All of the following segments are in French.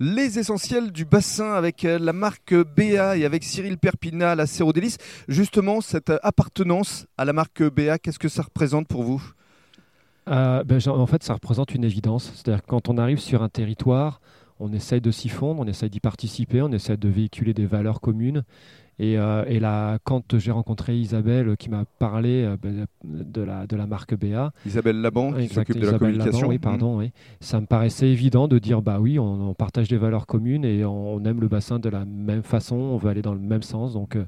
Les essentiels du bassin avec euh, la marque BA et avec Cyril Perpina, la Cérodélis. Justement, cette appartenance à la marque BA, qu'est-ce que ça représente pour vous? Euh, ben, En fait, ça représente une évidence. C'est-à-dire quand on arrive sur un territoire, on essaye de s'y fondre, on essaye d'y participer, on essaye de véhiculer des valeurs communes. Et, euh, et là, quand j'ai rencontré Isabelle qui m'a parlé euh, ben, de, la, de la marque BA. Isabelle Laban, qui s'occupe de la communication. oui, pardon, mmh. oui. Ça me paraissait évident de dire bah oui, on, partage des valeurs communes et on, aime le bassin de la même façon, on veut aller dans le même sens. Donc, euh,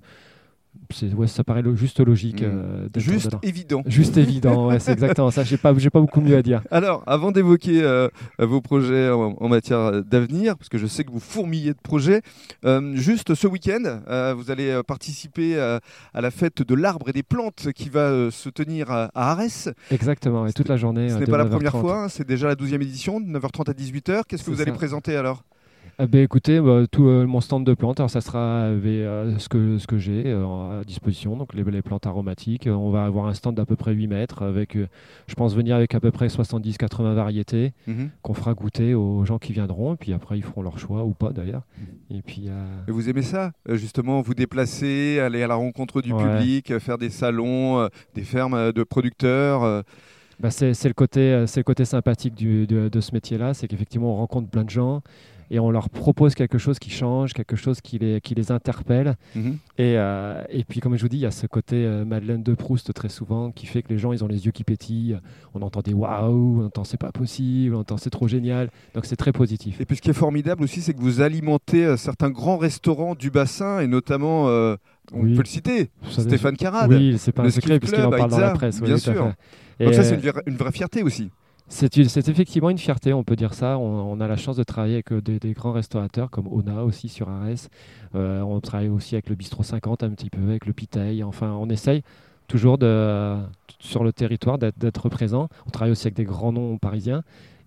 ouais, ça paraît juste logique. Mmh. Euh, juste évident. Juste évident, ouais, c'est exactement ça. J'ai pas, j'ai pas beaucoup mieux à dire. Alors, avant d'évoquer euh, vos projets en, matière d'avenir, parce que je sais que vous fourmillez de projets, euh, juste ce week-end, vous allez participer à la fête de l'arbre et des plantes qui va se tenir à, Arès. Exactement, et toute la journée. Ce n'est pas la première fois, hein, c'est déjà la 12e édition, de 9h30 à 18h. Qu'est-ce que vous allez présenter alors? Eh écoutez, bah, tout euh, mon stand de plantes, alors ça sera euh, ce que, ce que j'ai euh, à disposition, donc les, les, plantes aromatiques. On va avoir un stand d'à peu près 8 mètres, avec, je pense venir avec à peu près 70-80 variétés mhm. qu'on fera goûter aux gens qui viendront, et puis après ils feront leur choix ou pas d'ailleurs. Mhm. Et puis. vous aimez ça, justement, vous déplacer, aller à la rencontre du public, faire des salons, des fermes de producteurs bah c'est le, côté, le côté sympathique du, de, de ce métier-là, c'est qu'effectivement on rencontre plein de gens et on leur propose quelque chose qui change, quelque chose qui les, qui les interpelle. Mhm. Et, euh, et, puis, comme je vous dis, il y a ce côté euh, Madeleine de Proust très souvent qui fait que les gens, ils ont les yeux qui pétillent. On entend des waouh, on entend c'est pas possible, on entend c'est trop génial. Donc, c'est très positif. Et puis, ce qui est formidable aussi, c'est que vous alimentez euh, certains grands restaurants du bassin et notamment. on peut le citer, Stéphane Carade. Oui, c'est pas un secret puisqu'il en parle dans la presse. Bien sûr. Donc ça, c'est une, une vraie fierté aussi. C'est effectivement une fierté, on peut dire ça. On, a la chance de travailler avec euh, des, grands restaurateurs comme Ona aussi sur Arès. Euh, on travaille aussi avec le Bistro 50 un petit peu, avec le Piteil. Enfin, on essaye toujours sur le territoire d'être présent. On travaille aussi avec des grands noms parisiens.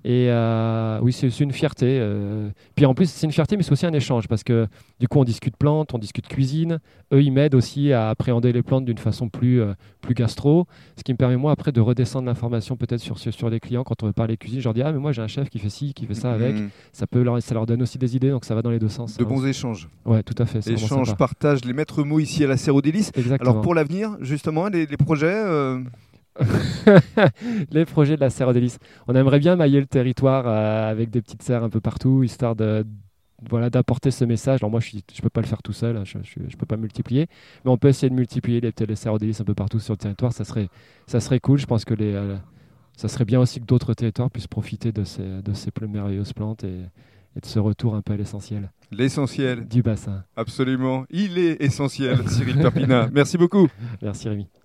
Et euh, oui, c'est une fierté. Euh. Puis en plus, c'est une fierté, mais c'est aussi un échange parce que du coup, on discute plantes, on discute cuisine. Eux, ils m'aident aussi à appréhender les plantes d'une façon plus, euh, plus gastro. Ce qui me permet, moi, après, de redescendre l'information peut-être sur, sur, les clients quand on veut parler cuisine. Je leur dis, ah, mais moi, j'ai un chef qui fait ci, qui fait ça avec. Mmh. Ça, peut leur, ça leur donne aussi des idées, donc ça va dans les deux sens. De bons échanges. Ouais, tout à fait. Échanges, partage, les maîtres mots ici à la Serre Exactement. Alors, pour l'avenir, justement, les, les projets les projets de la serre d'hélice. On aimerait bien mailler le territoire euh, avec des petites serres un peu partout, histoire de voilà d'apporter ce message. Alors moi, je ne peux pas le faire tout seul, hein, je ne peux pas multiplier, mais on peut essayer de multiplier les, les serres d'hélice un peu partout sur le territoire. Ça serait, ça serait cool. Je pense que les, euh, ça serait bien aussi que d'autres territoires puissent profiter de ces, de ces merveilleuses plantes et, et de ce retour un peu à l'essentiel. L'essentiel. Du bassin. Absolument. Il est essentiel, Cyril Perpina. Merci beaucoup. Merci Rémi.